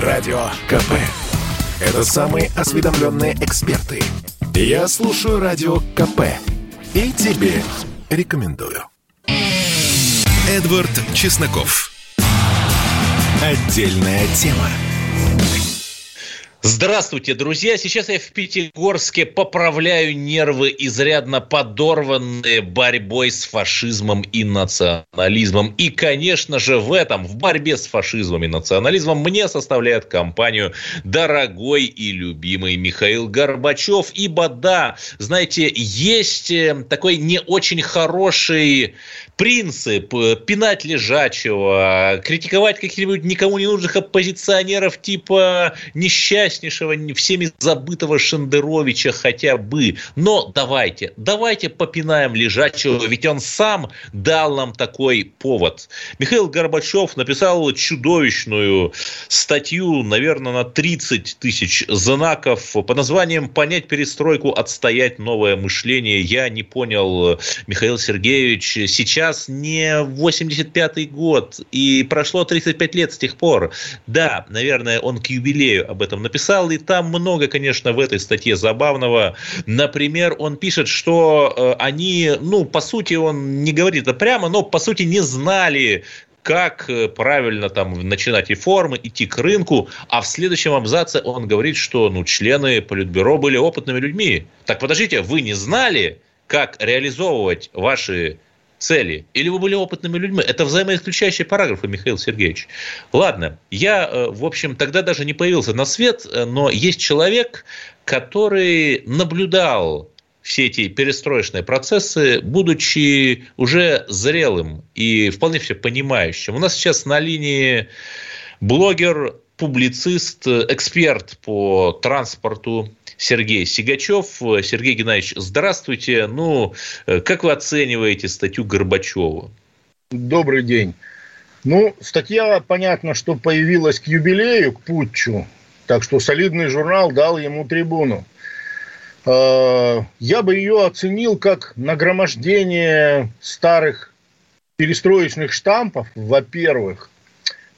Радио КП. Это самые осведомленные эксперты. Я слушаю Радио КП. И тебе рекомендую. Эдвард Чесноков. Отдельная тема. Здравствуйте, друзья! Сейчас я в Пятигорске поправляю нервы, изрядно подорванные борьбой с фашизмом и национализмом. И, конечно же, в этом, в борьбе с фашизмом и национализмом, мне составляет компанию дорогой и любимый Михаил Горбачев. Ибо, да, знаете, есть э, такой не очень хороший принцип э, пинать лежачего, критиковать каких-нибудь никому не нужных оппозиционеров типа несчастнейшего, всеми забытого Шендеровича хотя бы. Но давайте, давайте попинаем лежачего, ведь он сам дал нам такой повод. Михаил Горбачев написал чудовищную статью, наверное, на 30 тысяч знаков под названием «Понять перестройку, отстоять новое мышление». Я не понял, Михаил Сергеевич, сейчас не 85-й год, и прошло 35 лет с тех пор. Да, наверное, он к юбилею об этом написал, и там много, конечно, в этой статье забавного. Например, он пишет, что э, они, ну, по сути, он не говорит это прямо, но, по сути, не знали, как э, правильно там начинать реформы, идти к рынку, а в следующем абзаце он говорит, что ну, члены Политбюро были опытными людьми. Так подождите, вы не знали, как реализовывать ваши цели, или вы были опытными людьми. Это взаимоисключающие параграфы, Михаил Сергеевич. Ладно, я, э, в общем, тогда даже не появился на свет, э, но есть человек, который наблюдал все эти перестроечные процессы, будучи уже зрелым и вполне все понимающим. У нас сейчас на линии блогер, публицист, эксперт по транспорту Сергей Сигачев. Сергей Геннадьевич, здравствуйте. Ну, как вы оцениваете статью Горбачева? Добрый день. Ну, статья, понятно, что появилась к юбилею, к путчу, так что солидный журнал дал ему трибуну. А, я бы ее оценил как нагромождение старых перестроечных штампов, во-первых.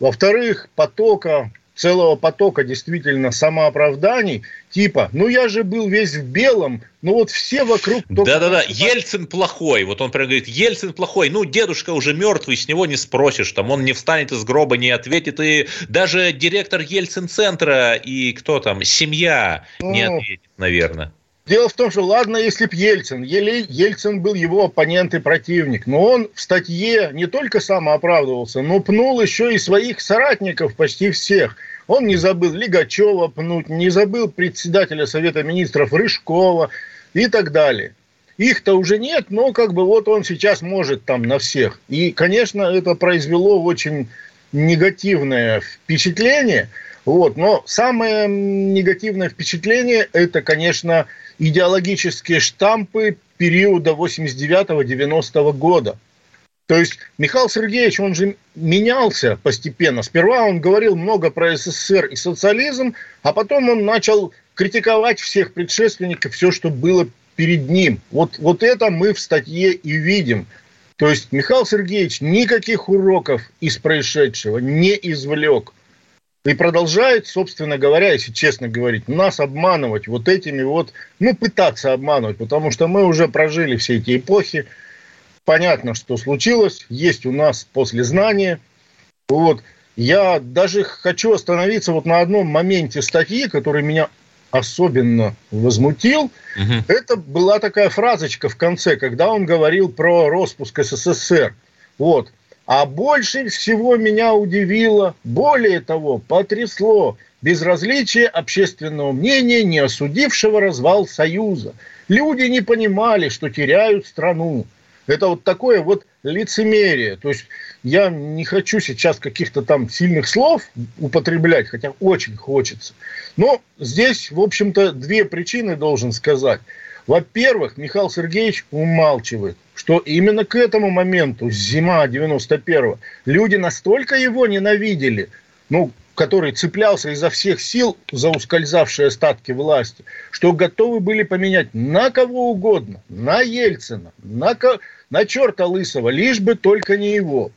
Во-вторых, потока целого потока действительно самооправданий, типа, ну я же был весь в белом, ну вот все вокруг... Да-да-да, Ельцин плохой, вот он прям говорит, Ельцин плохой, ну дедушка уже мертвый, с него не спросишь, там он не встанет из гроба, не ответит, и даже директор Ельцин-центра и кто там, семья ну, не ответит, наверное. Дело в том, что ладно, если б Ельцин, Ельцин был его оппонент и противник, но он в статье не только сам оправдывался, но пнул еще и своих соратников почти всех. Он не забыл Лигачева пнуть, не забыл председателя Совета Министров Рыжкова и так далее. Их-то уже нет, но как бы вот он сейчас может там на всех. И, конечно, это произвело очень негативное впечатление. Вот. Но самое негативное впечатление – это, конечно, идеологические штампы периода 89-90 года. То есть Михаил Сергеевич, он же менялся постепенно. Сперва он говорил много про СССР и социализм, а потом он начал критиковать всех предшественников, все, что было перед ним. Вот, вот это мы в статье и видим. То есть Михаил Сергеевич никаких уроков из происшедшего не извлек. И продолжает, собственно говоря, если честно говорить, нас обманывать вот этими вот, ну, пытаться обманывать, потому что мы уже прожили все эти эпохи. Понятно, что случилось, есть у нас послезнание. Вот. Я даже хочу остановиться вот на одном моменте статьи, который меня особенно возмутил. Угу. Это была такая фразочка в конце, когда он говорил про распуск СССР. Вот. А больше всего меня удивило, более того, потрясло безразличие общественного мнения, не осудившего развал Союза. Люди не понимали, что теряют страну. Это вот такое вот лицемерие. То есть я не хочу сейчас каких-то там сильных слов употреблять, хотя очень хочется. Но здесь, в общем-то, две причины должен сказать. Во-первых, Михаил Сергеевич умалчивает, что именно к этому моменту, зима 91-го, люди настолько его ненавидели, ну, который цеплялся изо всех сил за ускользавшие остатки власти, что готовы были поменять на кого угодно, на Ельцина, на, на черта Лысого, лишь бы только не его.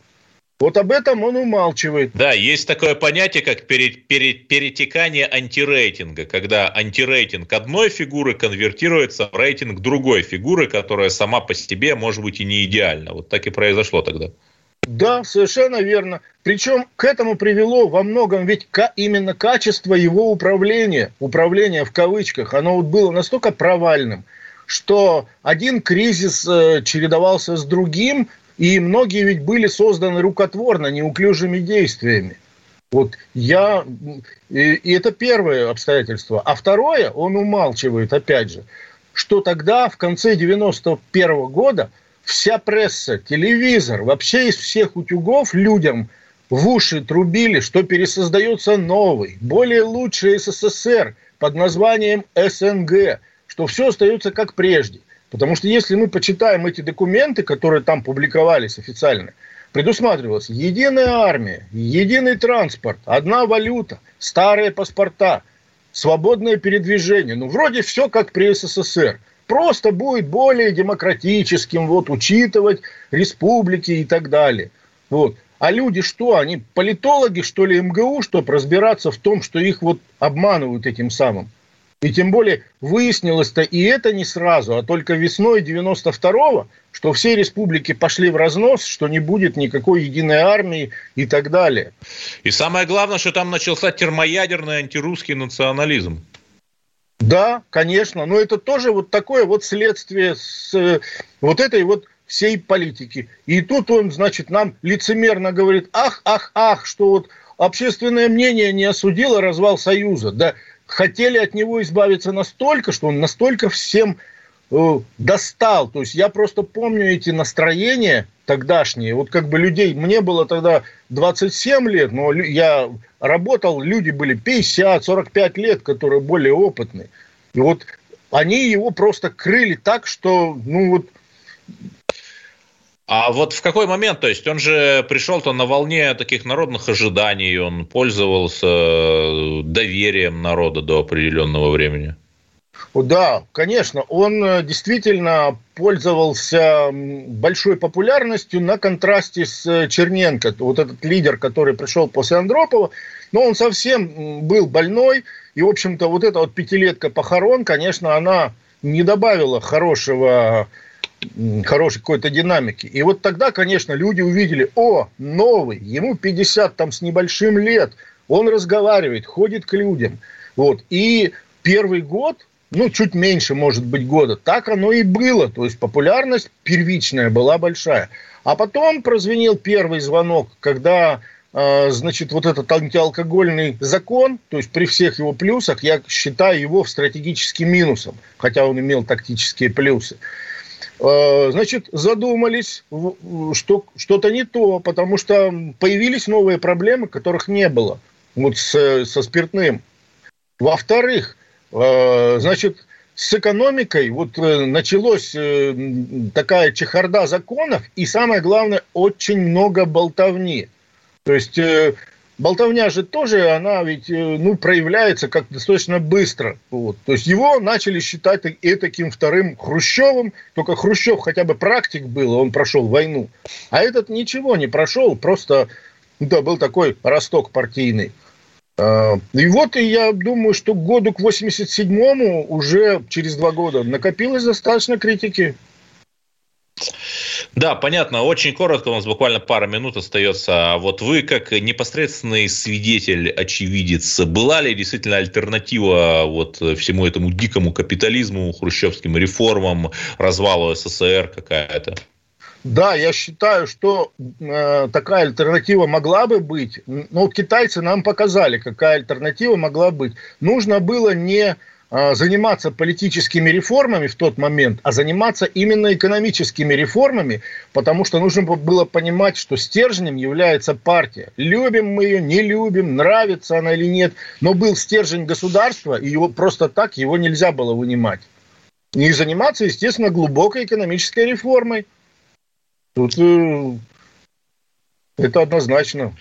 Вот об этом он умалчивает. Да, есть такое понятие, как перетекание антирейтинга, когда антирейтинг одной фигуры конвертируется в рейтинг другой фигуры, которая сама по себе может быть и не идеальна. Вот так и произошло тогда. Да, совершенно верно. Причем к этому привело во многом ведь именно качество его управления, управления в кавычках, оно вот было настолько провальным, что один кризис э, чередовался с другим, и многие ведь были созданы рукотворно, неуклюжими действиями. Вот я... И, это первое обстоятельство. А второе, он умалчивает, опять же, что тогда, в конце 91 года, вся пресса, телевизор, вообще из всех утюгов людям в уши трубили, что пересоздается новый, более лучший СССР под названием СНГ, что все остается как прежде. Потому что если мы почитаем эти документы, которые там публиковались официально, предусматривалась единая армия, единый транспорт, одна валюта, старые паспорта, свободное передвижение. Ну, вроде все как при СССР. Просто будет более демократическим, вот, учитывать республики и так далее. Вот. А люди что, они политологи, что ли, МГУ, чтобы разбираться в том, что их вот обманывают этим самым? И тем более выяснилось-то и это не сразу, а только весной 92-го, что все республики пошли в разнос, что не будет никакой единой армии и так далее. И самое главное, что там начался термоядерный антирусский национализм. Да, конечно, но это тоже вот такое вот следствие с э, вот этой вот всей политики. И тут он, значит, нам лицемерно говорит, ах, ах, ах, что вот общественное мнение не осудило развал Союза. Да хотели от него избавиться настолько, что он настолько всем э, достал. То есть я просто помню эти настроения тогдашние. Вот как бы людей, мне было тогда 27 лет, но я работал, люди были 50, 45 лет, которые более опытные. И вот они его просто крыли так, что, ну вот, а вот в какой момент, то есть он же пришел-то на волне таких народных ожиданий, он пользовался э, доверием народа до определенного времени? Да, конечно, он э, действительно пользовался большой популярностью на контрасте с э, Черненко, вот этот лидер, который пришел после Андропова, но он совсем был больной, и, в общем-то, вот эта вот пятилетка похорон, конечно, она не добавила хорошего хорошей какой-то динамики. И вот тогда, конечно, люди увидели, о, новый, ему 50 там с небольшим лет, он разговаривает, ходит к людям. Вот. И первый год, ну, чуть меньше, может быть, года, так оно и было. То есть популярность первичная была большая. А потом прозвенел первый звонок, когда э, значит, вот этот антиалкогольный закон, то есть при всех его плюсах, я считаю его стратегическим минусом, хотя он имел тактические плюсы. Э, значит, задумались, что что-то не то, потому что появились новые проблемы, которых не было вот с, со спиртным. Во-вторых, э, значит, с экономикой вот э, началась такая чехарда законов, и самое главное, очень много болтовни. То есть болтовня же тоже, она ведь, э, ну, проявляется как достаточно быстро. Вот. То есть его начали считать и таким вторым Хрущевым, только Хрущев хотя бы практик был, он прошел войну. А этот ничего не прошел, просто, да, был такой росток партийный. А, и вот я думаю, что к году к 87-му уже через два года накопилось достаточно критики. Да, понятно. Очень коротко, у нас буквально пара минут остается. Вот вы, как непосредственный свидетель, очевидец, была ли действительно альтернатива вот всему этому дикому капитализму, хрущевским реформам, развалу СССР какая-то? Да, я считаю, что э, такая альтернатива могла бы быть. Но вот китайцы нам показали, какая альтернатива могла быть. Нужно было не заниматься политическими реформами в тот момент, а заниматься именно экономическими реформами, потому что нужно было понимать, что стержнем является партия. Любим мы ее, не любим, нравится она или нет, но был стержень государства, и его просто так его нельзя было вынимать. И заниматься, естественно, глубокой экономической реформой. Тут э, Это однозначно.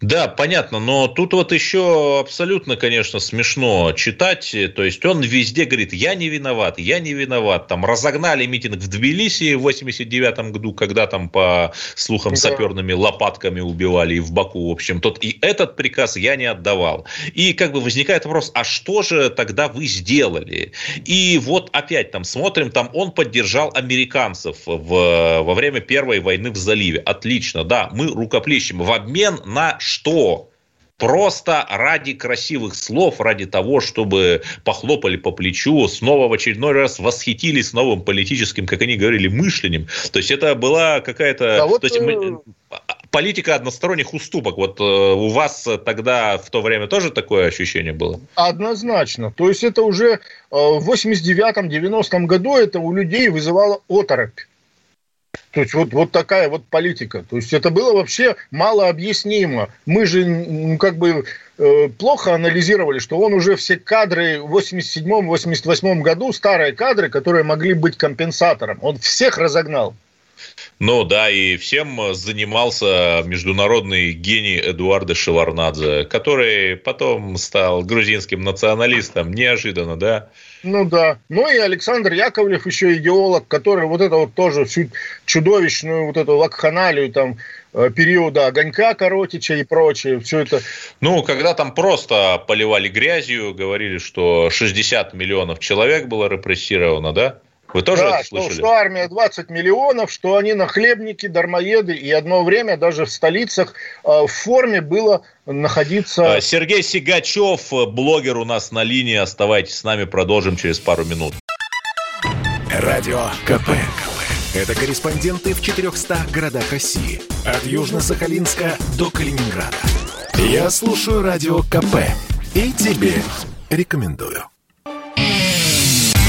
Да, понятно, но тут вот еще абсолютно, конечно, смешно читать. То есть он везде говорит, я не виноват, я не виноват. Там разогнали митинг в Тбилиси в 89 году, когда там по слухам да. саперными лопатками убивали и в Баку, в общем. Тот и этот приказ я не отдавал. И как бы возникает вопрос, а что же тогда вы сделали? И вот опять там смотрим, там он поддержал американцев в, во время Первой войны в заливе. Отлично, да, мы руководим рукоплещем. В обмен на что? Просто ради красивых слов, ради того, чтобы похлопали по плечу, снова в очередной раз восхитились новым политическим, как они говорили, мышлением. То есть это была какая-то... Да, вот... то есть, э, политика односторонних уступок. Вот э, у вас тогда в то время тоже такое ощущение было? Однозначно. То есть это уже э, в 89-90 году это у людей вызывало оторопь. То есть вот, вот такая вот политика. То есть это было вообще мало объяснимо. Мы же ну, как бы э, плохо анализировали, что он уже все кадры в 87-88 году, старые кадры, которые могли быть компенсатором, он всех разогнал. Ну да, и всем занимался международный гений Эдуарда Шеварнадзе, который потом стал грузинским националистом, неожиданно, да? Ну да. Ну и Александр Яковлев еще идеолог, который вот это вот тоже всю чудовищную вот эту вакханалию там э, периода огонька Коротича и прочее, все это. Ну, когда там просто поливали грязью, говорили, что 60 миллионов человек было репрессировано, да? Вы тоже да, это слышали? Что, что армия 20 миллионов, что они нахлебники, дармоеды, и одно время даже в столицах э, в форме было находиться... А, Сергей Сигачев, блогер у нас на линии. Оставайтесь с нами, продолжим через пару минут. Радио КП. Это корреспонденты в 400 городах России. От Южно-Сахалинска до Калининграда. Я слушаю Радио КП. И тебе рекомендую.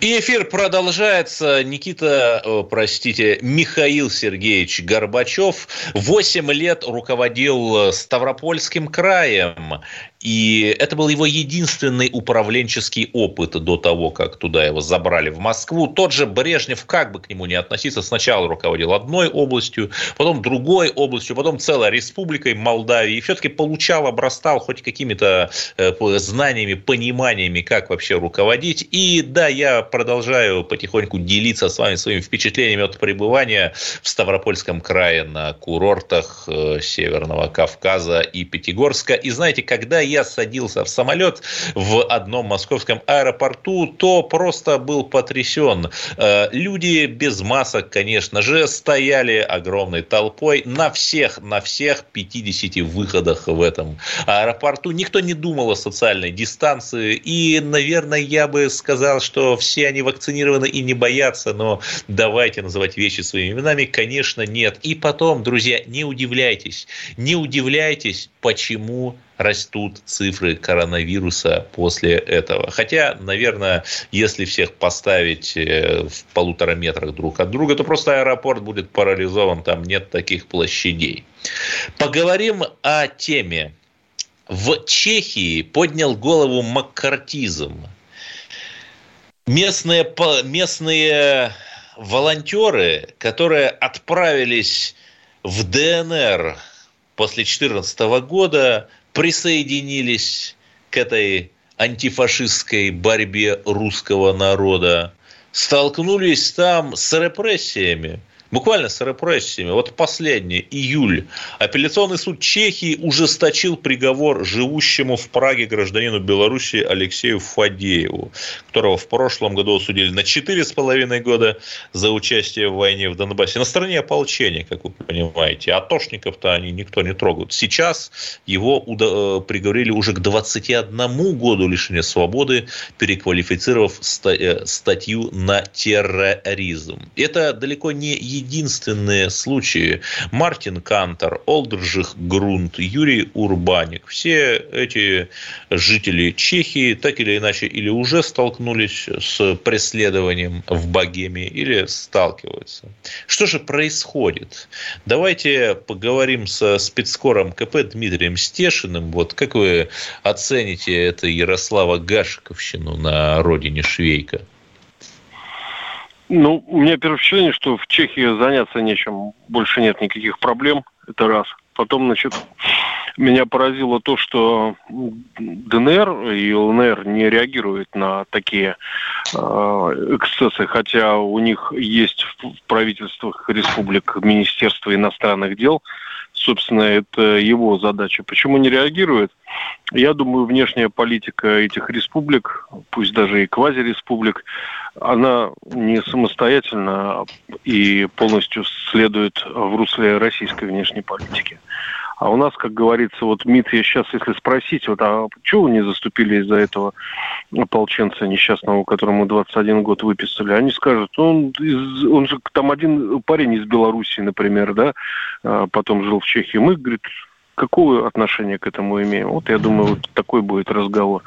И эфир продолжается. Никита, простите, Михаил Сергеевич Горбачев 8 лет руководил Ставропольским краем. И это был его единственный управленческий опыт до того, как туда его забрали в Москву. Тот же Брежнев, как бы к нему не относиться, сначала руководил одной областью, потом другой областью, потом целой республикой Молдавии. И все-таки получал, обрастал хоть какими-то э, знаниями, пониманиями, как вообще руководить. И да, я продолжаю потихоньку делиться с вами своими впечатлениями от пребывания в Ставропольском крае на курортах э, Северного Кавказа и Пятигорска. И знаете, когда я я садился в самолет в одном московском аэропорту, то просто был потрясен. Э, люди без масок, конечно же, стояли огромной толпой на всех, на всех 50 выходах в этом аэропорту. Никто не думал о социальной дистанции. И, наверное, я бы сказал, что все они вакцинированы и не боятся, но давайте называть вещи своими именами, конечно, нет. И потом, друзья, не удивляйтесь, не удивляйтесь, почему растут цифры коронавируса после этого. Хотя, наверное, если всех поставить э, в полутора метрах друг от друга, то просто аэропорт будет парализован, там нет таких площадей. Поговорим о теме. В Чехии поднял голову маккартизм. Местные, местные волонтеры, которые отправились в ДНР после 2014 года, присоединились к этой антифашистской борьбе русского народа, столкнулись там с репрессиями – буквально с репрессиями. Вот последний, июль. Апелляционный суд Чехии ужесточил приговор живущему в Праге гражданину Беларуси Алексею Фадееву, которого в прошлом году осудили на 4,5 года за участие в войне в Донбассе. На стороне ополчения, как вы понимаете. Атошников-то они никто не трогают. Сейчас его э, приговорили уже к 21 году лишения свободы, переквалифицировав э, статью на терроризм. Это далеко не единственное единственные случаи. Мартин Кантор, Олдржих Грунт, Юрий Урбаник. Все эти жители Чехии так или иначе или уже столкнулись с преследованием в Богеме, или сталкиваются. Что же происходит? Давайте поговорим со спецкором КП Дмитрием Стешиным. Вот как вы оцените это Ярослава Гашиковщину на родине Швейка? Ну, у меня первое впечатление, что в Чехии заняться нечем. Больше нет никаких проблем. Это раз. Потом, значит, меня поразило то, что ДНР и ЛНР не реагируют на такие э, эксцессы, хотя у них есть в правительствах республик Министерство иностранных дел, собственно, это его задача. Почему не реагирует? Я думаю, внешняя политика этих республик, пусть даже и квазиреспублик, она не самостоятельна и полностью следует в русле российской внешней политики. А у нас, как говорится, вот МИД, я сейчас, если спросить, вот, а чего вы не заступили из-за этого ополченца несчастного, которому 21 год выписали, они скажут, он, из, он же там один парень из Белоруссии, например, да, а потом жил в Чехии. Мы, говорит, какое отношение к этому имеем? Вот я думаю, вот такой будет разговор.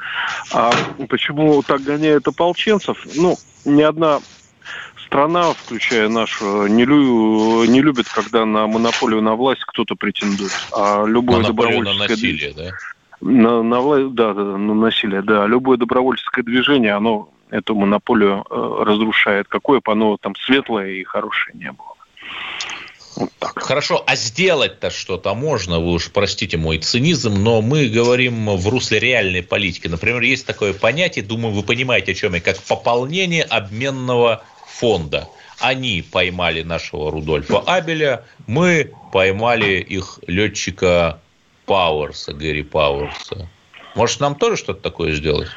А почему так гоняют ополченцев? Ну, ни одна страна, включая нашу, не, лю, не любит, когда на монополию на власть кто-то претендует. А любое монополию добровольческое... на насилие, да? На, на власть, да, да, на насилие, да. Любое добровольческое движение, оно эту монополию э, разрушает. Какое бы оно там светлое и хорошее не было. Вот так. Хорошо, а сделать-то что-то можно, вы уж простите мой цинизм, но мы говорим в русле реальной политики. Например, есть такое понятие, думаю, вы понимаете, о чем я, как пополнение обменного фонда. Они поймали нашего Рудольфа Абеля, мы поймали их летчика Пауэрса, Гэри Пауэрса. Может, нам тоже что-то такое сделать?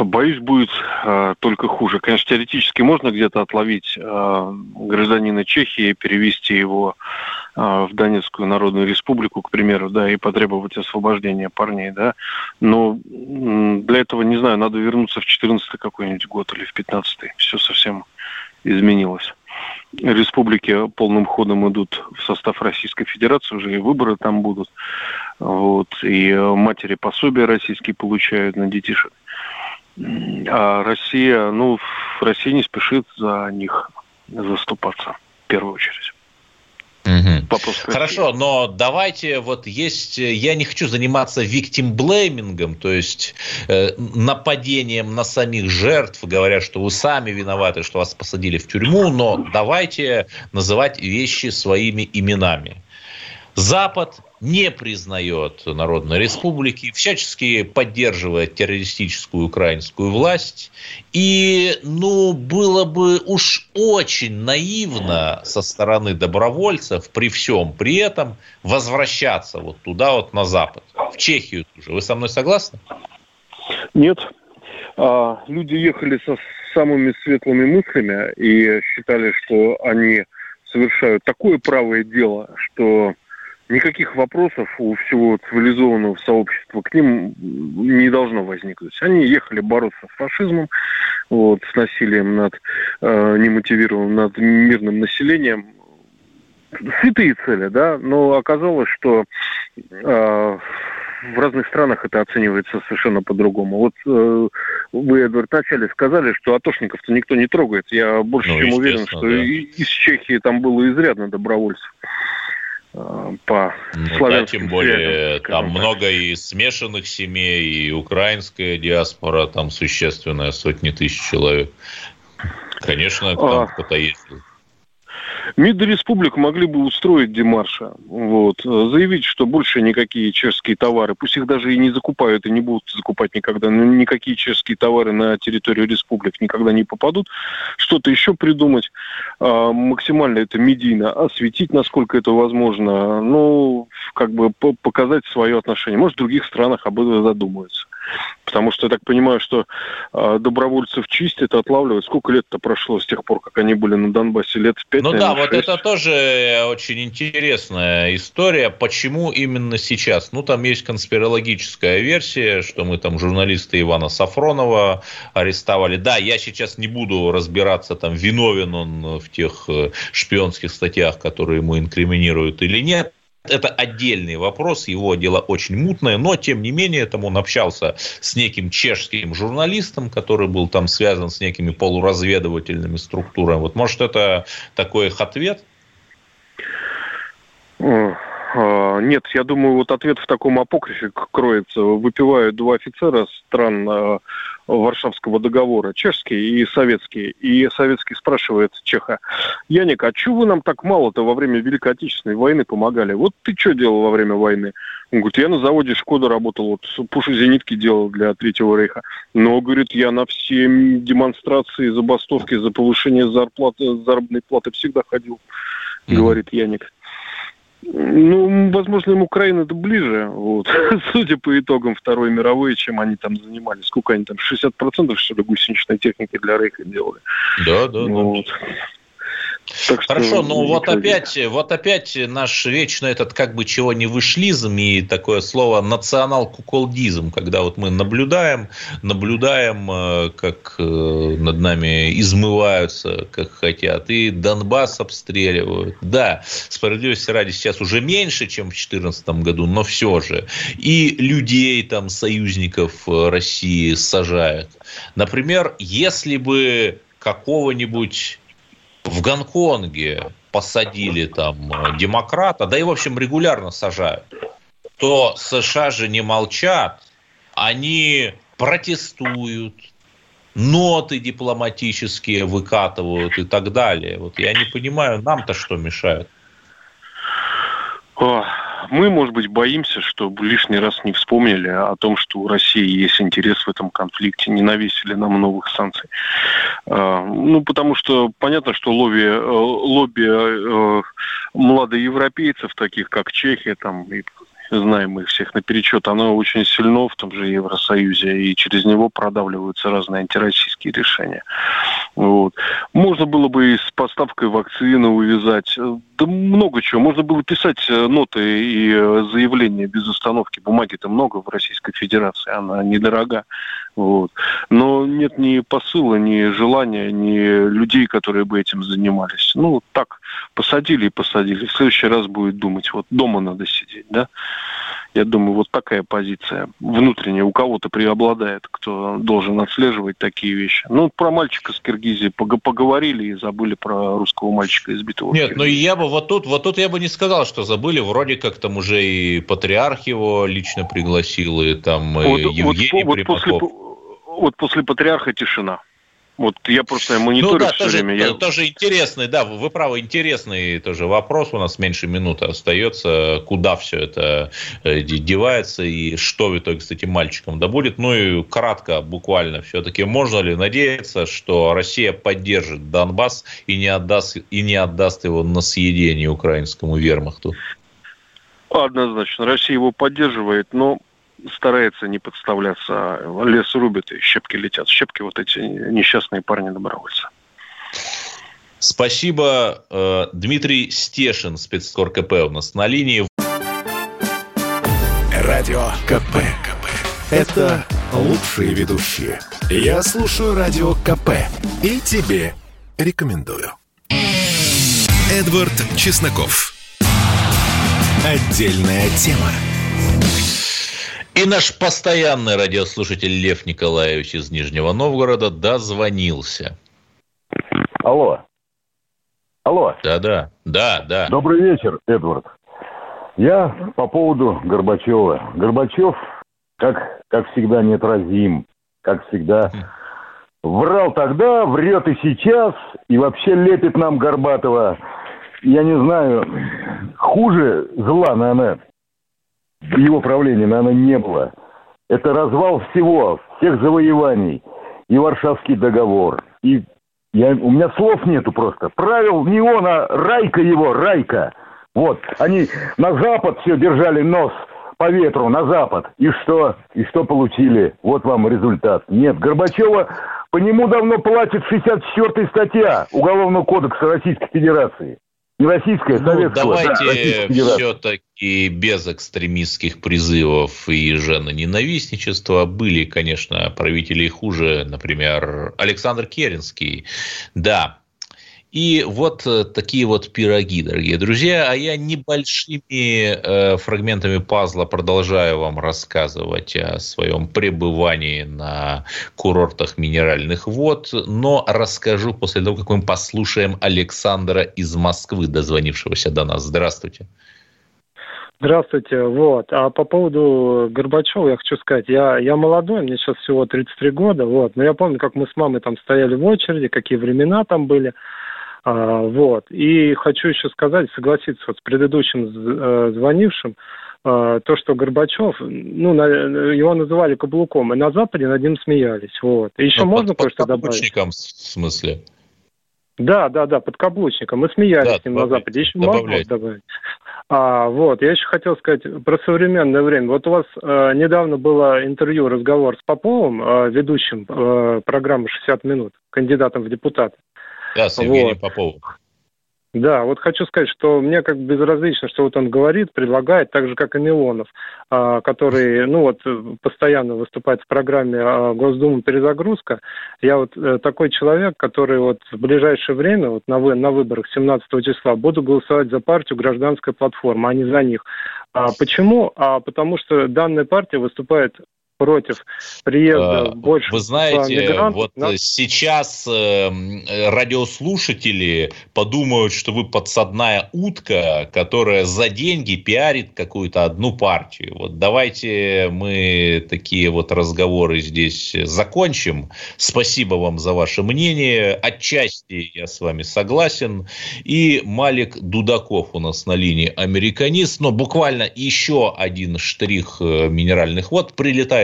Боюсь, будет э, только хуже. Конечно, теоретически можно где-то отловить э, гражданина Чехии, перевести его в Донецкую Народную Республику, к примеру, да, и потребовать освобождения парней, да. Но для этого, не знаю, надо вернуться в 14 какой-нибудь год или в 15 -й. Все совсем изменилось. Республики полным ходом идут в состав Российской Федерации, уже и выборы там будут. Вот, и матери пособия российские получают на детишек. А Россия, ну, Россия не спешит за них заступаться в первую очередь. Угу. Хорошо, но давайте вот есть, я не хочу заниматься виктимблеймингом, то есть э, нападением на самих жертв, говоря, что вы сами виноваты, что вас посадили в тюрьму, но давайте называть вещи своими именами. Запад не признает Народной Республики, всячески поддерживает террористическую украинскую власть. И, ну, было бы уж очень наивно со стороны добровольцев при всем при этом возвращаться вот туда вот на Запад, в Чехию тоже. Вы со мной согласны? Нет. А, люди ехали со самыми светлыми мыслями и считали, что они совершают такое правое дело, что никаких вопросов у всего цивилизованного сообщества к ним не должно возникнуть. Они ехали бороться с фашизмом, вот, с насилием над э, немотивированным, над мирным населением. Святые цели, да, но оказалось, что э, в разных странах это оценивается совершенно по-другому. Вот э, вы, Эдвард, вначале сказали, что атошников-то никто не трогает. Я больше ну, чем уверен, что да. из Чехии там было изрядно добровольцев. Э, по ну, да, тем более связям, там так. много и смешанных семей, и украинская диаспора, там существенная, сотни тысяч человек. Конечно, там а... кто-то ездил. МИД республик могли бы устроить демарша, вот, заявить, что больше никакие чешские товары, пусть их даже и не закупают, и не будут закупать никогда, но никакие чешские товары на территорию республик никогда не попадут, что-то еще придумать, а, максимально это медийно осветить, насколько это возможно, ну, как бы показать свое отношение. Может, в других странах об этом задумаются. Потому что я так понимаю, что э, добровольцев чистят, отлавливают. Сколько лет-то прошло с тех пор, как они были на Донбассе? Лет пять, Ну наверное, да, 6. вот это тоже очень интересная история. Почему именно сейчас? Ну, там есть конспирологическая версия, что мы там журналиста Ивана Сафронова арестовали. Да, я сейчас не буду разбираться, там, виновен он в тех э, шпионских статьях, которые ему инкриминируют или нет это отдельный вопрос, его дело очень мутное, но тем не менее там он общался с неким чешским журналистом, который был там связан с некими полуразведывательными структурами. Вот может это такой их ответ? А, нет, я думаю, вот ответ в таком апокрифе кроется. Выпивают два офицера стран Варшавского договора, чешский и советский. И советский спрашивает Чеха, Яник, а что вы нам так мало-то во время Великой Отечественной войны помогали? Вот ты что делал во время войны? Он говорит, я на заводе Шкода работал, вот пуши-зенитки делал для Третьего Рейха. Но, говорит, я на все демонстрации, забастовки за повышение зарплаты, заработной платы всегда ходил, mm-hmm. говорит Яник. Ну, возможно, им Украина это ближе, вот, судя по итогам Второй мировой, чем они там занимались. Сколько они там, 60% что ли гусеничной техники для Рейха делали? Да, да, вот. да. Так что Хорошо, но вот опять, вот опять наш вечно этот как бы чего не вышлизм и такое слово национал-куколдизм, когда вот мы наблюдаем, наблюдаем, э, как э, над нами измываются, как хотят, и Донбасс обстреливают. Да, справедливости ради сейчас уже меньше, чем в 2014 году, но все же. И людей там, союзников э, России сажают. Например, если бы какого-нибудь в Гонконге посадили там э, демократа, да и, в общем, регулярно сажают, то США же не молчат, они протестуют, ноты дипломатические выкатывают и так далее. Вот я не понимаю, нам-то что мешает? Мы, может быть, боимся, чтобы лишний раз не вспомнили о том, что у России есть интерес в этом конфликте, не навесили нам новых санкций. А, ну, потому что понятно, что лобби, э, лобби э, младоевропейцев, таких как Чехия, там, и знаем их всех наперечет, оно очень сильно в том же Евросоюзе, и через него продавливаются разные антироссийские решения. Вот. Можно было бы и с поставкой вакцины увязать. Да много чего. Можно было писать э, ноты и э, заявления без остановки. Бумаги-то много в Российской Федерации, она недорога. Вот. Но нет ни посыла, ни желания, ни людей, которые бы этим занимались. Ну, так, посадили и посадили. В следующий раз будет думать, вот дома надо сидеть, да. Я думаю, вот такая позиция внутренняя у кого-то преобладает, кто должен отслеживать такие вещи. Ну, про мальчика с Киргизии поговорили и забыли про русского мальчика избитого. Нет, ну я бы вот тут, вот тут я бы не сказал, что забыли. Вроде как там уже и патриарх его лично пригласил, и там вот, Евгений вот, вот после, вот после патриарха тишина. Вот я просто мониторю ну, да, все тоже, время. Я... Тоже интересный, да, вы правы, интересный тоже вопрос. У нас меньше минуты остается. Куда все это э, девается и что в итоге с этим мальчиком да будет. Ну и кратко, буквально, все-таки можно ли надеяться, что Россия поддержит Донбасс и не отдаст, и не отдаст его на съедение украинскому вермахту? Однозначно. Россия его поддерживает, но старается не подставляться. Лес рубит, и щепки летят. Щепки вот эти несчастные парни-добровольцы. Спасибо. Э, Дмитрий Стешин, спецкор КП у нас на линии. Радио КП. КП. Это лучшие ведущие. Я слушаю Радио КП и тебе рекомендую. Эдвард Чесноков. Отдельная тема. И наш постоянный радиослушатель Лев Николаевич из Нижнего Новгорода дозвонился. Алло. Алло. Да-да, да, да. Добрый вечер, Эдвард. Я по поводу Горбачева. Горбачев, как, как всегда, неотразим. Как всегда, врал тогда, врет и сейчас, и вообще лепит нам Горбатова. Я не знаю, хуже зла, наверное, его правлении, наверное, не было. Это развал всего, всех завоеваний. И Варшавский договор. И я, у меня слов нету просто. Правил не он, а Райка его, Райка. Вот, они на запад все держали нос по ветру, на запад. И что? И что получили? Вот вам результат. Нет, Горбачева, по нему давно платит 64-я статья Уголовного кодекса Российской Федерации. Не российская, а ну, Давайте да, все-таки без экстремистских призывов и ненавистничества Были, конечно, правители хуже, например, Александр Керенский. Да, и вот э, такие вот пироги, дорогие друзья. А я небольшими э, фрагментами пазла продолжаю вам рассказывать о своем пребывании на курортах минеральных вод, но расскажу после того, как мы послушаем Александра из Москвы, дозвонившегося до нас. Здравствуйте. Здравствуйте. Вот. А по поводу Горбачева я хочу сказать, я, я молодой, мне сейчас всего 33 года, вот. Но я помню, как мы с мамой там стояли в очереди, какие времена там были. А, вот. И хочу еще сказать, согласиться вот с предыдущим э, звонившим, а, то, что Горбачев, ну, на, его называли каблуком, и на Западе над ним смеялись. Вот. И еще Но ну, можно кое-что добавить? в смысле? Да, да, да, под каблучником. Мы смеялись да, с ним на Западе. Еще можно добавить? А, вот, я еще хотел сказать про современное время. Вот у вас э, недавно было интервью, разговор с Поповым, э, ведущим э, программы «60 минут», кандидатом в депутаты. Да, с Евгением вот. Поповым. Да, вот хочу сказать, что мне как безразлично, что вот он говорит, предлагает, так же, как и Милонов, а, который, ну вот, постоянно выступает в программе а, Госдума перезагрузка. Я вот э, такой человек, который вот в ближайшее время, вот на, вы, на выборах 17 числа, буду голосовать за партию «Гражданская платформа», а не за них. А почему? А потому что данная партия выступает против приезда а, больше Вы знаете, вот да? сейчас э, радиослушатели подумают, что вы подсадная утка, которая за деньги пиарит какую-то одну партию. Вот давайте мы такие вот разговоры здесь закончим. Спасибо вам за ваше мнение. Отчасти я с вами согласен. И Малик Дудаков у нас на линии американист, но буквально еще один штрих э, минеральных вод.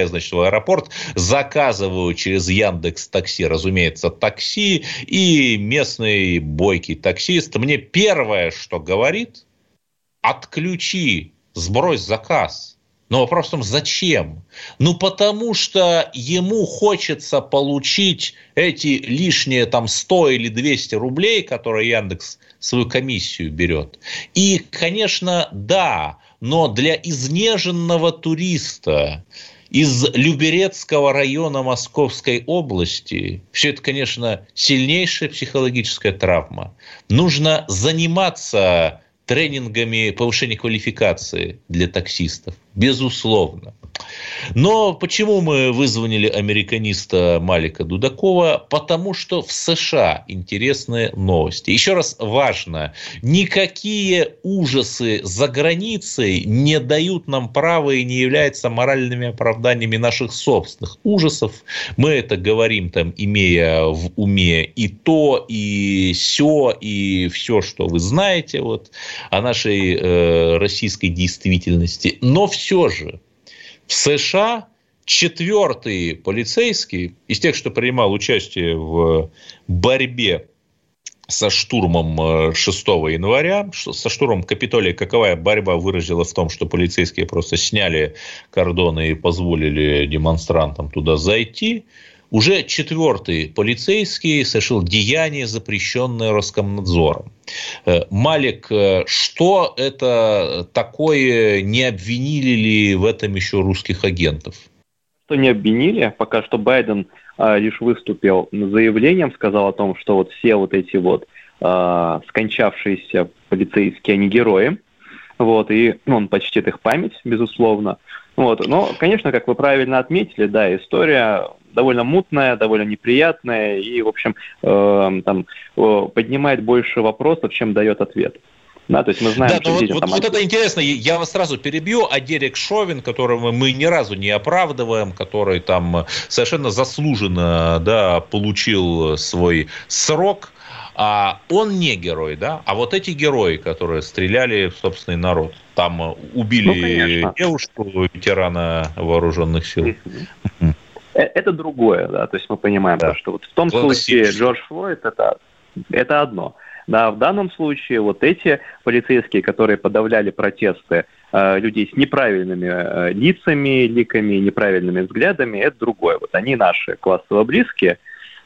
Прилетая значит, в аэропорт, заказываю через Яндекс Такси, разумеется, такси, и местный бойкий таксист мне первое, что говорит, отключи, сбрось заказ. Но вопрос в том, зачем? Ну, потому что ему хочется получить эти лишние там 100 или 200 рублей, которые Яндекс свою комиссию берет. И, конечно, да, но для изнеженного туриста, из Люберецкого района Московской области, все это, конечно, сильнейшая психологическая травма. Нужно заниматься тренингами повышения квалификации для таксистов. Безусловно. Но почему мы вызвонили американиста Малика Дудакова? Потому что в США интересные новости. Еще раз важно, никакие ужасы за границей не дают нам права и не являются моральными оправданиями наших собственных ужасов. Мы это говорим, там, имея в уме и то, и все, и все, что вы знаете вот, о нашей э, российской действительности. Но все же в США четвертый полицейский из тех, что принимал участие в борьбе со штурмом 6 э, января, со штурмом Капитолия, каковая борьба выразила в том, что полицейские просто сняли кордоны и позволили демонстрантам туда зайти. Уже четвертый полицейский совершил деяние, запрещенное Роскомнадзором. Э, Малик, э, что это такое, не обвинили ли в этом еще русских агентов? Что не обвинили, пока что Байден а, лишь выступил заявлением, сказал о том, что вот все вот эти вот а, скончавшиеся полицейские, они герои, вот, и ну, он почтит их память, безусловно. Вот. Но, конечно, как вы правильно отметили, да, история довольно мутная, довольно неприятная и, в общем, э, там, э, поднимает больше вопросов, чем дает ответ. Да, то есть мы знаем, да, что вот, вот, там... вот это интересно, я вас сразу перебью, а Дерек Шовин, которого мы ни разу не оправдываем, который там совершенно заслуженно да, получил свой срок, а он не герой, да, а вот эти герои, которые стреляли в собственный народ, там убили ну, девушку ветерана вооруженных сил. Э, это другое, да, то есть мы понимаем, да. что вот в том случае Джордж Флойд это, это одно. Да, в данном случае вот эти полицейские, которые подавляли протесты э, людей с неправильными э, лицами, ликами, неправильными взглядами, это другое. Вот они наши классово близкие,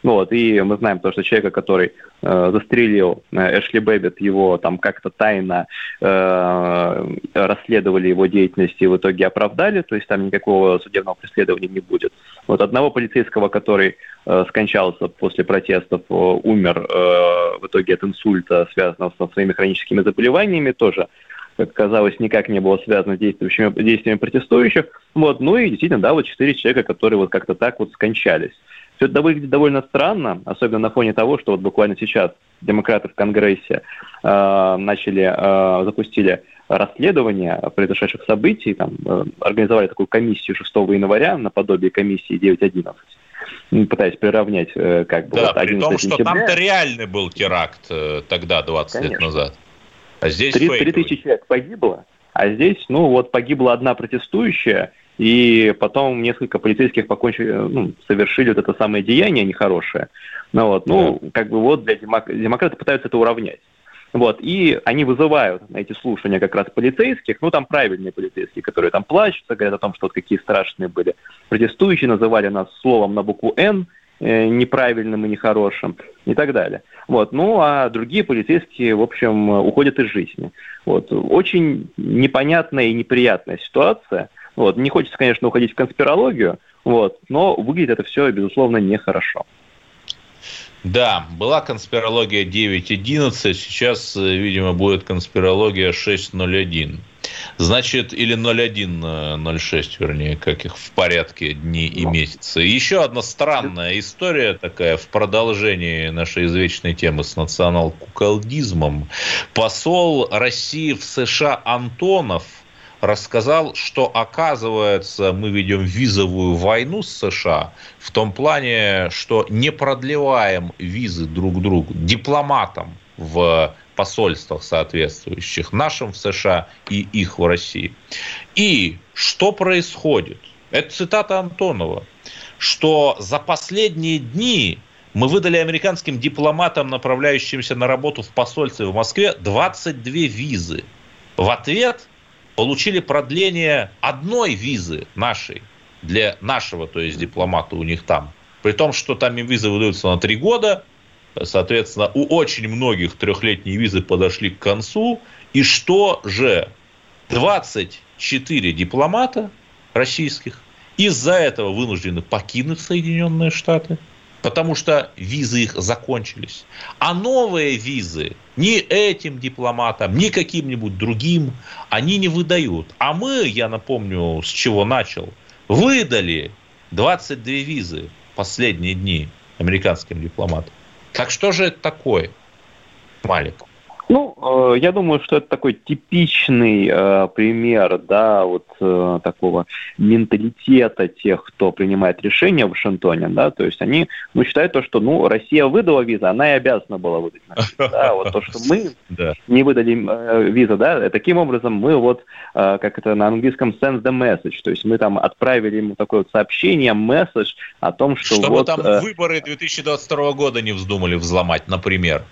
ну вот, и мы знаем то, что человека, который э, застрелил э, Эшли Бэббит, его там как-то тайно э, расследовали его деятельность и в итоге оправдали, то есть там никакого судебного преследования не будет. Вот одного полицейского, который э, скончался после протестов, э, умер э, в итоге от инсульта, связанного со своими хроническими заболеваниями, тоже как казалось, никак не было связано с действиями, действиями протестующих. Вот. Ну и действительно, да, вот четыре человека, которые вот как-то так вот скончались. Все это выглядит довольно странно, особенно на фоне того, что вот буквально сейчас демократы в Конгрессе э, начали, э, запустили расследования произошедших событий, там, э, организовали такую комиссию 6 января, наподобие комиссии 9.11, пытаясь приравнять э, как бы... Да, вот при том, что там-то реальный был теракт э, тогда, 20 Конечно. лет назад. А здесь 3, 3 тысячи человек погибло, а здесь, ну, вот погибла одна протестующая, и потом несколько полицейских покончили, ну, совершили вот это самое деяние нехорошее. Ну, вот, ну, да. как бы вот для демок... демократы пытаются это уравнять. Вот, и они вызывают на эти слушания как раз полицейских, ну, там правильные полицейские, которые там плачутся, говорят о том, что вот какие страшные были. Протестующие называли нас словом на букву «Н», э, неправильным и нехорошим и так далее. Вот. Ну, а другие полицейские, в общем, уходят из жизни. Вот. Очень непонятная и неприятная ситуация. Вот. Не хочется, конечно, уходить в конспирологию, вот, но выглядит это все, безусловно, нехорошо. Да, была конспирология 9.11, сейчас, э, видимо, будет конспирология 6.01. Значит, или 01.06, вернее, как их в порядке дни и месяцы. Еще одна странная история такая в продолжении нашей извечной темы с национал-куколдизмом. Посол России в США Антонов – рассказал, что, оказывается, мы ведем визовую войну с США в том плане, что не продлеваем визы друг другу, дипломатам в посольствах соответствующих, нашим в США и их в России. И что происходит? Это цитата Антонова, что за последние дни мы выдали американским дипломатам, направляющимся на работу в посольстве в Москве, 22 визы. В ответ получили продление одной визы нашей, для нашего, то есть дипломата у них там. При том, что там им визы выдаются на три года, соответственно, у очень многих трехлетние визы подошли к концу. И что же? 24 дипломата российских из-за этого вынуждены покинуть Соединенные Штаты – потому что визы их закончились. А новые визы ни этим дипломатам, ни каким-нибудь другим они не выдают. А мы, я напомню, с чего начал, выдали 22 визы последние дни американским дипломатам. Так что же это такое, Малик? Ну, э, я думаю, что это такой типичный э, пример, да, вот э, такого менталитета тех, кто принимает решения в Вашингтоне, да, то есть они, ну, считают то, что, ну, Россия выдала визу, она и обязана была выдать да, вот то, что мы не выдали э, визу, да, таким образом мы вот, э, как это на английском, send the message, то есть мы там отправили ему такое вот сообщение, месседж о том, что Чтобы вот... там э, выборы 2022 года не вздумали взломать, например.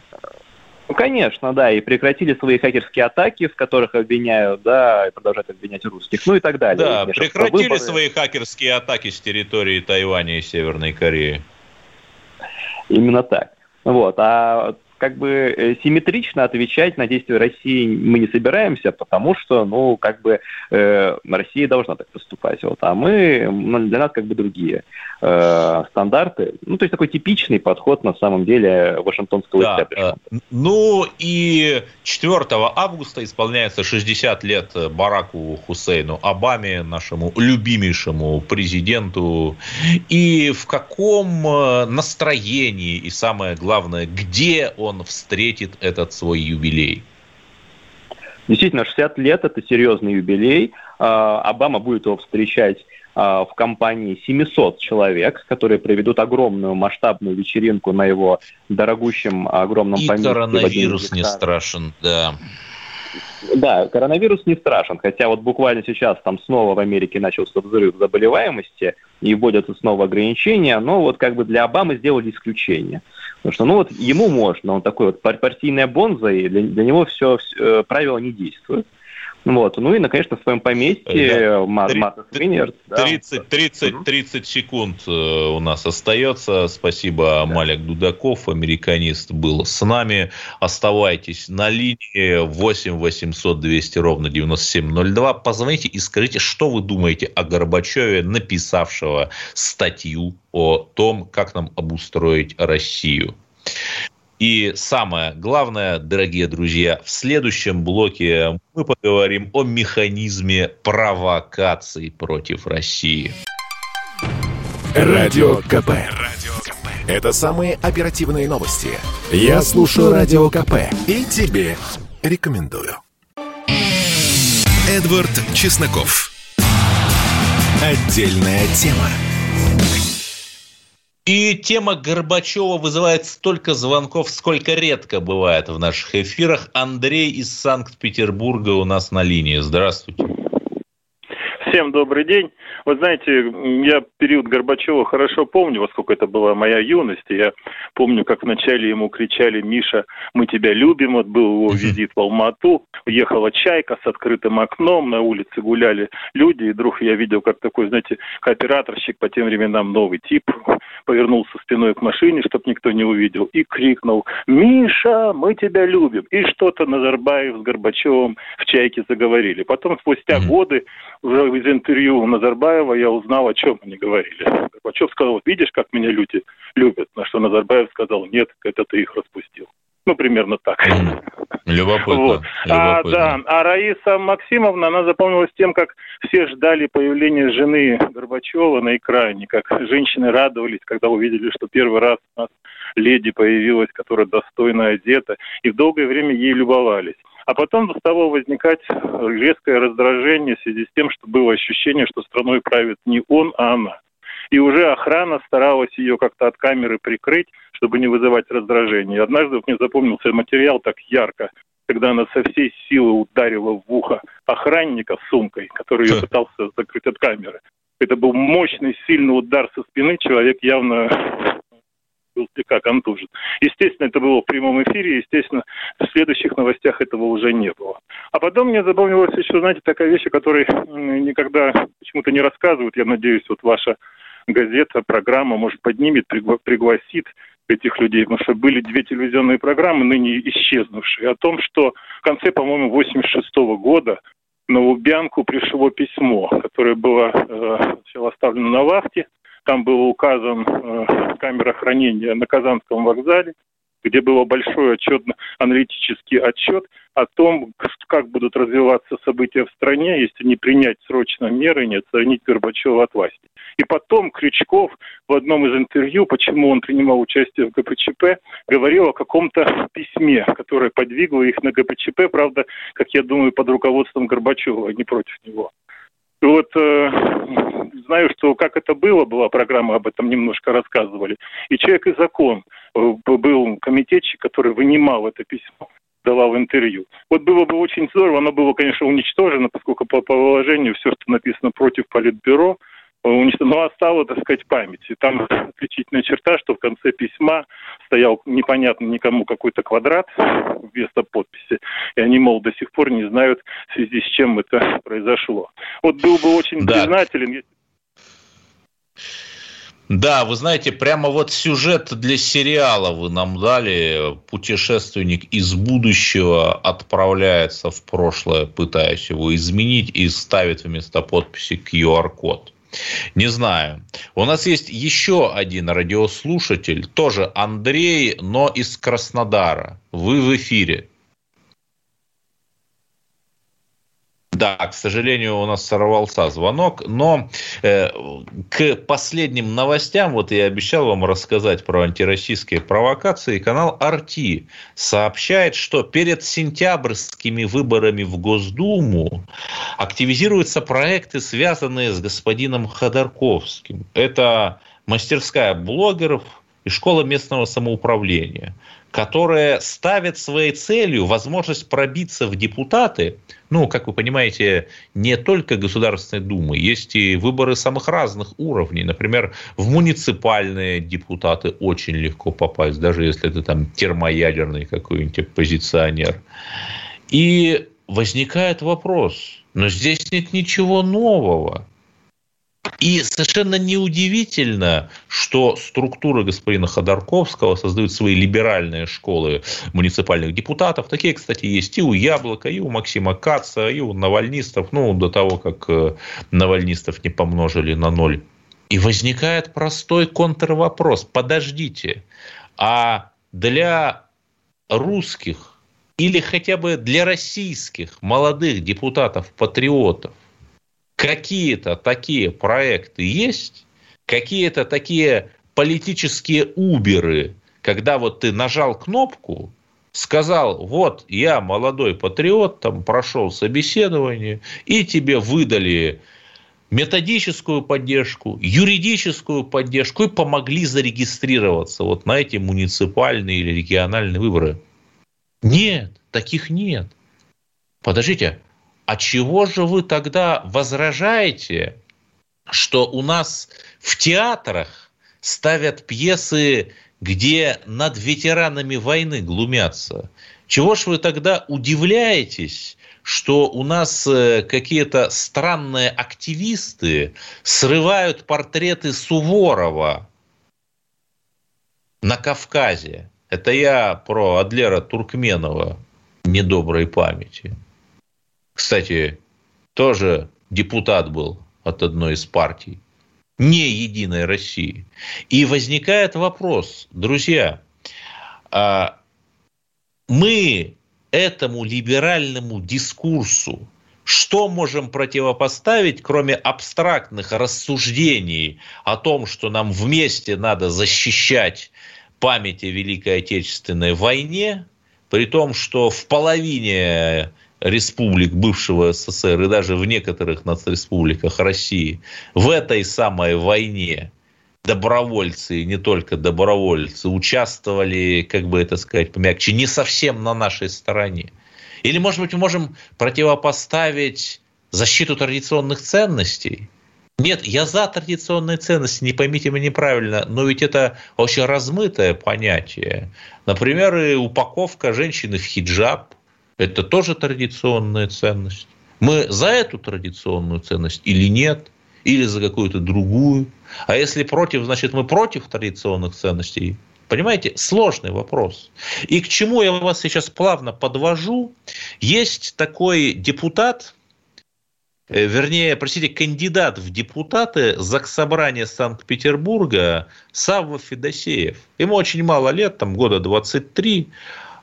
Ну, конечно, да, и прекратили свои хакерские атаки, в которых обвиняют, да, и продолжают обвинять русских, ну и так далее. Да, прекратили свои хакерские атаки с территории Тайваня и Северной Кореи. Именно так. Вот, а как бы э, симметрично отвечать на действия России мы не собираемся, потому что, ну, как бы э, Россия должна так поступать, вот, а мы, ну, для нас как бы другие э, стандарты. Ну, то есть такой типичный подход на самом деле Вашингтонского да, э, Ну и 4 августа исполняется 60 лет Бараку Хусейну Обаме, нашему любимейшему президенту. И в каком э, настроении и самое главное, где он встретит этот свой юбилей? Действительно, 60 лет – это серьезный юбилей. А, Обама будет его встречать в компании 700 человек, которые проведут огромную масштабную вечеринку на его дорогущем огромном И поместье. Коронавирус не страшен, да. Да, коронавирус не страшен, хотя вот буквально сейчас там снова в Америке начался взрыв заболеваемости и вводятся снова ограничения, но вот как бы для Обамы сделали исключение. Потому что, ну вот, ему можно, он такой вот партийная бонза, и для, для него все, все э, правила не действуют. Вот. Ну и, конечно, в своем поместье да. 30, да. 30, 30, 30 секунд э, у нас остается. Спасибо, да. Малик Дудаков, американист, был с нами. Оставайтесь на линии 8 800 200 ровно 9702. Позвоните и скажите, что вы думаете о Горбачеве, написавшего статью о том, как нам обустроить Россию. И самое главное, дорогие друзья, в следующем блоке мы поговорим о механизме провокаций против России. Радио КП. Это самые оперативные новости. Я слушаю Радио КП и тебе рекомендую. Эдвард Чесноков. Отдельная тема. И тема Горбачева вызывает столько звонков, сколько редко бывает в наших эфирах. Андрей из Санкт-Петербурга у нас на линии. Здравствуйте. Всем добрый день. Вы знаете, я период Горбачева хорошо помню, во сколько это была моя юность. Я помню, как вначале ему кричали «Миша, мы тебя любим». Вот был его визит в Алмату. Уехала «Чайка» с открытым окном. На улице гуляли люди. И вдруг я видел, как такой, знаете, кооператорщик по тем временам новый тип повернулся спиной к машине, чтобы никто не увидел, и крикнул «Миша, мы тебя любим!» И что-то Назарбаев с Горбачевым в «Чайке» заговорили. Потом, спустя годы, уже из интервью Назарбаева я узнал, о чем они говорили. Горбачев сказал, видишь, как меня люди любят. На что Назарбаев сказал, нет, это ты их распустил. Ну, примерно так. Любопытно. Вот. А, да, а Раиса Максимовна, она запомнилась тем, как все ждали появления жены Горбачева на экране, как женщины радовались, когда увидели, что первый раз у нас леди появилась, которая достойно одета, и в долгое время ей любовались. А потом стало возникать резкое раздражение в связи с тем, что было ощущение, что страной правит не он, а она. И уже охрана старалась ее как-то от камеры прикрыть, чтобы не вызывать раздражение. Однажды мне запомнился материал так ярко, когда она со всей силы ударила в ухо охранника сумкой, который ее пытался закрыть от камеры. Это был мощный, сильный удар со спины. Человек явно был слегка контужен. Естественно, это было в прямом эфире, естественно, в следующих новостях этого уже не было. А потом мне запомнилась еще, знаете, такая вещь, о которой никогда почему-то не рассказывают. Я надеюсь, вот ваша газета, программа, может, поднимет, пригласит этих людей, потому что были две телевизионные программы, ныне исчезнувшие, о том, что в конце, по-моему, 86 -го года на Лубянку пришло письмо, которое было э, оставлено на вахте, там был указан э, камера хранения на Казанском вокзале, где был большой отчетно-аналитический отчет о том, как будут развиваться события в стране, если не принять срочно меры, не отстранить Горбачева от власти. И потом Крючков в одном из интервью, почему он принимал участие в ГПЧП, говорил о каком-то письме, которое подвигло их на ГПЧП, правда, как я думаю, под руководством Горбачева, а не против него. Вот э, знаю, что как это было, была программа, об этом немножко рассказывали. И «Человек и закон» э, был комитетчик, который вынимал это письмо давал интервью. Вот было бы очень здорово, оно было, конечно, уничтожено, поскольку по положению все, что написано против Политбюро, но осталась, так сказать, память. И там отличительная черта, что в конце письма стоял непонятно никому какой-то квадрат вместо подписи. И они, мол, до сих пор не знают, в связи с чем это произошло. Вот был бы очень да. признателен, да, вы знаете, прямо вот сюжет для сериала вы нам дали. Путешественник из будущего отправляется в прошлое, пытаясь его изменить, и ставит вместо подписи QR-код. Не знаю. У нас есть еще один радиослушатель, тоже Андрей, но из Краснодара. Вы в эфире. Да, к сожалению, у нас сорвался звонок, но э, к последним новостям, вот я обещал вам рассказать про антироссийские провокации, канал RT сообщает, что перед сентябрьскими выборами в Госдуму активизируются проекты, связанные с господином Ходорковским. Это мастерская блогеров и школа местного самоуправления – которая ставит своей целью возможность пробиться в депутаты, ну, как вы понимаете, не только Государственной Думы, есть и выборы самых разных уровней. Например, в муниципальные депутаты очень легко попасть, даже если ты там термоядерный какой-нибудь оппозиционер. И возникает вопрос, но здесь нет ничего нового. И совершенно неудивительно, что структура господина Ходорковского создают свои либеральные школы муниципальных депутатов. Такие, кстати, есть и у Яблока, и у Максима Каца, и у навальнистов, ну, до того, как э, навальнистов не помножили на ноль. И возникает простой контрвопрос. Подождите, а для русских или хотя бы для российских молодых депутатов-патриотов какие-то такие проекты есть, какие-то такие политические уберы, когда вот ты нажал кнопку, сказал, вот я молодой патриот, там прошел собеседование, и тебе выдали методическую поддержку, юридическую поддержку и помогли зарегистрироваться вот на эти муниципальные или региональные выборы. Нет, таких нет. Подождите, а чего же вы тогда возражаете, что у нас в театрах ставят пьесы, где над ветеранами войны глумятся? Чего ж вы тогда удивляетесь, что у нас э, какие-то странные активисты срывают портреты Суворова на Кавказе. Это я про Адлера Туркменова недоброй памяти. Кстати, тоже депутат был от одной из партий. Не Единой России. И возникает вопрос, друзья, а мы этому либеральному дискурсу что можем противопоставить, кроме абстрактных рассуждений о том, что нам вместе надо защищать память о Великой Отечественной войне, при том, что в половине республик бывшего СССР и даже в некоторых нацреспубликах России в этой самой войне добровольцы, и не только добровольцы, участвовали, как бы это сказать помягче, не совсем на нашей стороне. Или, может быть, мы можем противопоставить защиту традиционных ценностей? Нет, я за традиционные ценности, не поймите меня неправильно, но ведь это очень размытое понятие. Например, упаковка женщины в хиджаб – это тоже традиционная ценность. Мы за эту традиционную ценность или нет – или за какую-то другую. А если против, значит мы против традиционных ценностей. Понимаете, сложный вопрос. И к чему я вас сейчас плавно подвожу. Есть такой депутат, э, вернее, простите, кандидат в депутаты Заксобрания Санкт-Петербурга Савва Федосеев. Ему очень мало лет, там года 23.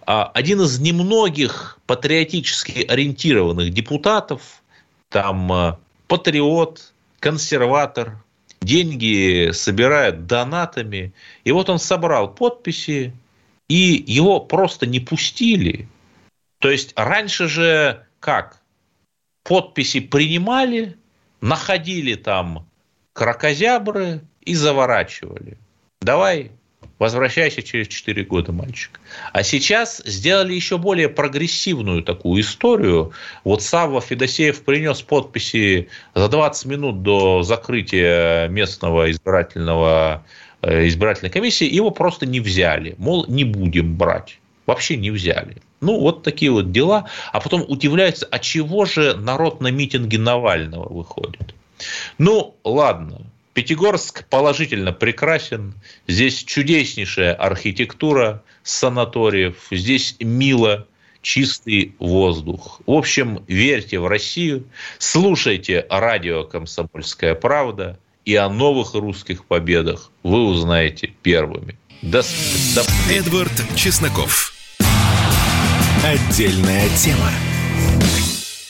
А один из немногих патриотически ориентированных депутатов, там э, патриот, консерватор, деньги собирает донатами. И вот он собрал подписи, и его просто не пустили. То есть раньше же как? Подписи принимали, находили там крокозябры и заворачивали. Давай Возвращайся через 4 года, мальчик. А сейчас сделали еще более прогрессивную такую историю. Вот Савва Федосеев принес подписи за 20 минут до закрытия местного избирательного э, избирательной комиссии, его просто не взяли. Мол, не будем брать. Вообще не взяли. Ну, вот такие вот дела. А потом удивляется, а чего же народ на митинги Навального выходит? Ну, ладно, Пятигорск положительно прекрасен. Здесь чудеснейшая архитектура санаториев. Здесь мило, чистый воздух. В общем, верьте в Россию, слушайте радио «Комсомольская правда», и о новых русских победах вы узнаете первыми. До, до... Эдвард Чесноков. Отдельная тема.